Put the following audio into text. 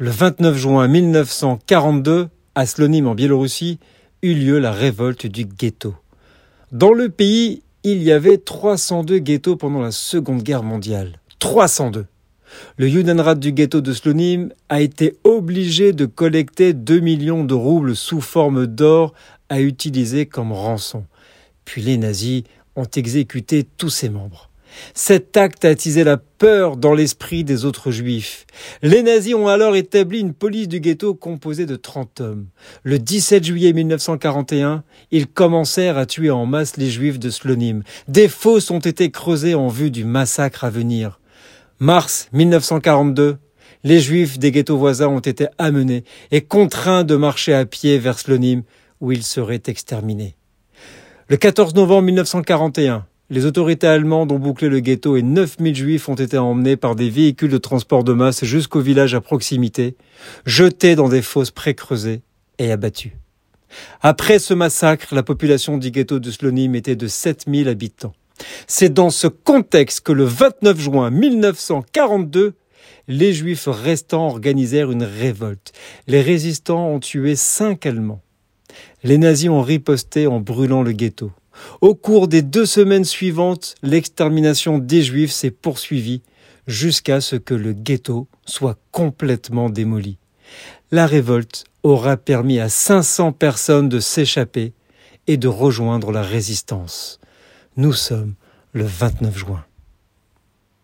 Le 29 juin 1942, à Slonim en Biélorussie, eut lieu la révolte du ghetto. Dans le pays, il y avait 302 ghettos pendant la Seconde Guerre mondiale. 302. Le Judenrat du ghetto de Slonim a été obligé de collecter 2 millions de roubles sous forme d'or à utiliser comme rançon. Puis les nazis ont exécuté tous ses membres. Cet acte a attisé la peur dans l'esprit des autres juifs. Les nazis ont alors établi une police du ghetto composée de 30 hommes. Le 17 juillet 1941, ils commencèrent à tuer en masse les juifs de Slonim. Des fosses ont été creusées en vue du massacre à venir. Mars 1942, les juifs des ghettos voisins ont été amenés et contraints de marcher à pied vers Slonim où ils seraient exterminés. Le 14 novembre 1941, les autorités allemandes ont bouclé le ghetto et 9000 juifs ont été emmenés par des véhicules de transport de masse jusqu'au village à proximité, jetés dans des fosses pré-creusées et abattus. Après ce massacre, la population du ghetto de Slonim était de 7000 habitants. C'est dans ce contexte que le 29 juin 1942, les juifs restants organisèrent une révolte. Les résistants ont tué cinq Allemands. Les nazis ont riposté en brûlant le ghetto. Au cours des deux semaines suivantes, l'extermination des Juifs s'est poursuivie jusqu'à ce que le ghetto soit complètement démoli. La révolte aura permis à 500 personnes de s'échapper et de rejoindre la résistance. Nous sommes le 29 juin.